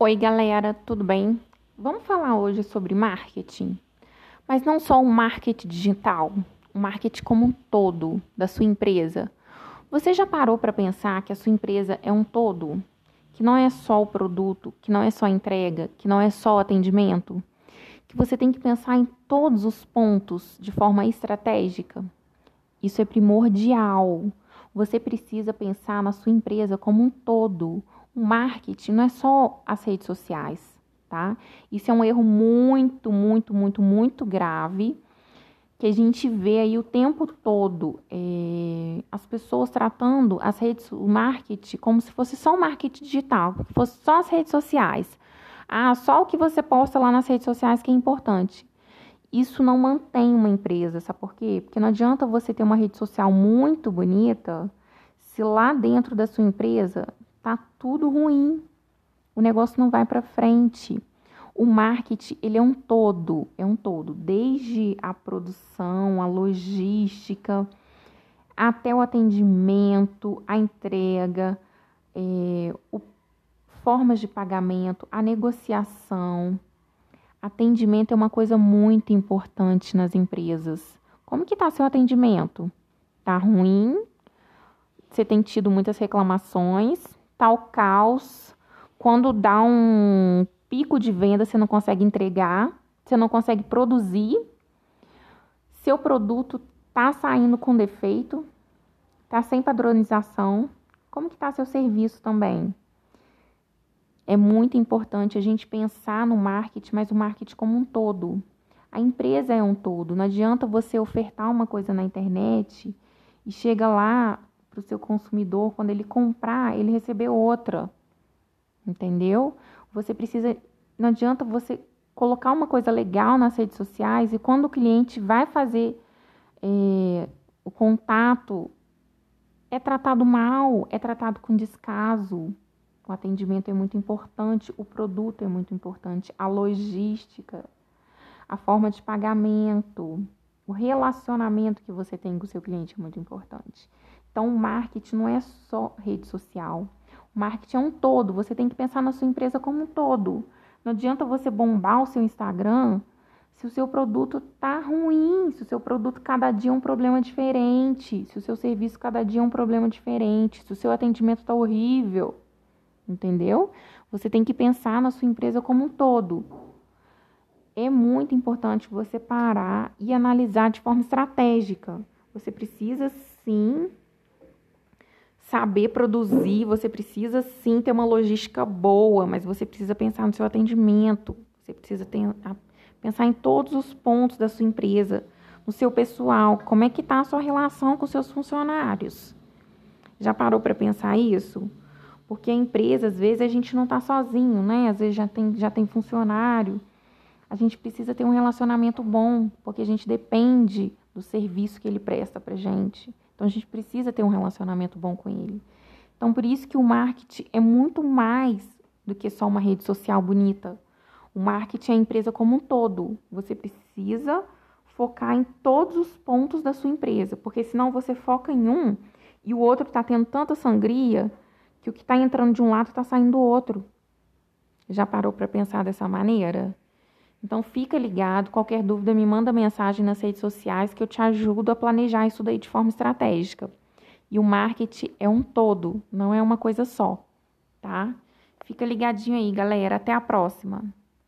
Oi, galera, tudo bem? Vamos falar hoje sobre marketing, mas não só o marketing digital, o marketing como um todo da sua empresa. Você já parou para pensar que a sua empresa é um todo? Que não é só o produto, que não é só a entrega, que não é só o atendimento? Que você tem que pensar em todos os pontos de forma estratégica? Isso é primordial. Você precisa pensar na sua empresa como um todo. O marketing não é só as redes sociais, tá? Isso é um erro muito, muito, muito, muito grave que a gente vê aí o tempo todo é, as pessoas tratando as redes, o marketing como se fosse só o marketing digital, fosse só as redes sociais. Ah, só o que você posta lá nas redes sociais que é importante. Isso não mantém uma empresa, sabe por quê? Porque não adianta você ter uma rede social muito bonita se lá dentro da sua empresa tudo ruim. O negócio não vai para frente. O marketing, ele é um todo, é um todo, desde a produção, a logística, até o atendimento, a entrega, é, o, formas de pagamento, a negociação. Atendimento é uma coisa muito importante nas empresas. Como que está seu atendimento? Tá ruim? Você tem tido muitas reclamações? Tá o caos? Quando dá um pico de venda, você não consegue entregar, você não consegue produzir, seu produto está saindo com defeito, está sem padronização, como que está seu serviço também? É muito importante a gente pensar no marketing, mas o marketing como um todo. A empresa é um todo. Não adianta você ofertar uma coisa na internet e chega lá para o seu consumidor, quando ele comprar, ele receber outra. Entendeu? Você precisa. Não adianta você colocar uma coisa legal nas redes sociais e quando o cliente vai fazer é, o contato, é tratado mal, é tratado com descaso. O atendimento é muito importante, o produto é muito importante, a logística, a forma de pagamento, o relacionamento que você tem com o seu cliente é muito importante. Então, o marketing não é só rede social, Marketing é um todo, você tem que pensar na sua empresa como um todo. Não adianta você bombar o seu Instagram se o seu produto tá ruim, se o seu produto cada dia é um problema diferente, se o seu serviço cada dia é um problema diferente, se o seu atendimento tá horrível. Entendeu? Você tem que pensar na sua empresa como um todo. É muito importante você parar e analisar de forma estratégica. Você precisa sim saber produzir, você precisa sim ter uma logística boa, mas você precisa pensar no seu atendimento, você precisa ter, pensar em todos os pontos da sua empresa, no seu pessoal, como é que está a sua relação com seus funcionários. Já parou para pensar isso? Porque a empresa, às vezes, a gente não está sozinho, né? Às vezes já tem, já tem funcionário. A gente precisa ter um relacionamento bom, porque a gente depende do serviço que ele presta para gente. Então a gente precisa ter um relacionamento bom com ele. Então por isso que o marketing é muito mais do que só uma rede social bonita. O marketing é a empresa como um todo. Você precisa focar em todos os pontos da sua empresa, porque senão você foca em um e o outro está tendo tanta sangria que o que está entrando de um lado está saindo do outro. Já parou para pensar dessa maneira? Então fica ligado, qualquer dúvida me manda mensagem nas redes sociais que eu te ajudo a planejar isso daí de forma estratégica. E o marketing é um todo, não é uma coisa só, tá? Fica ligadinho aí, galera. Até a próxima.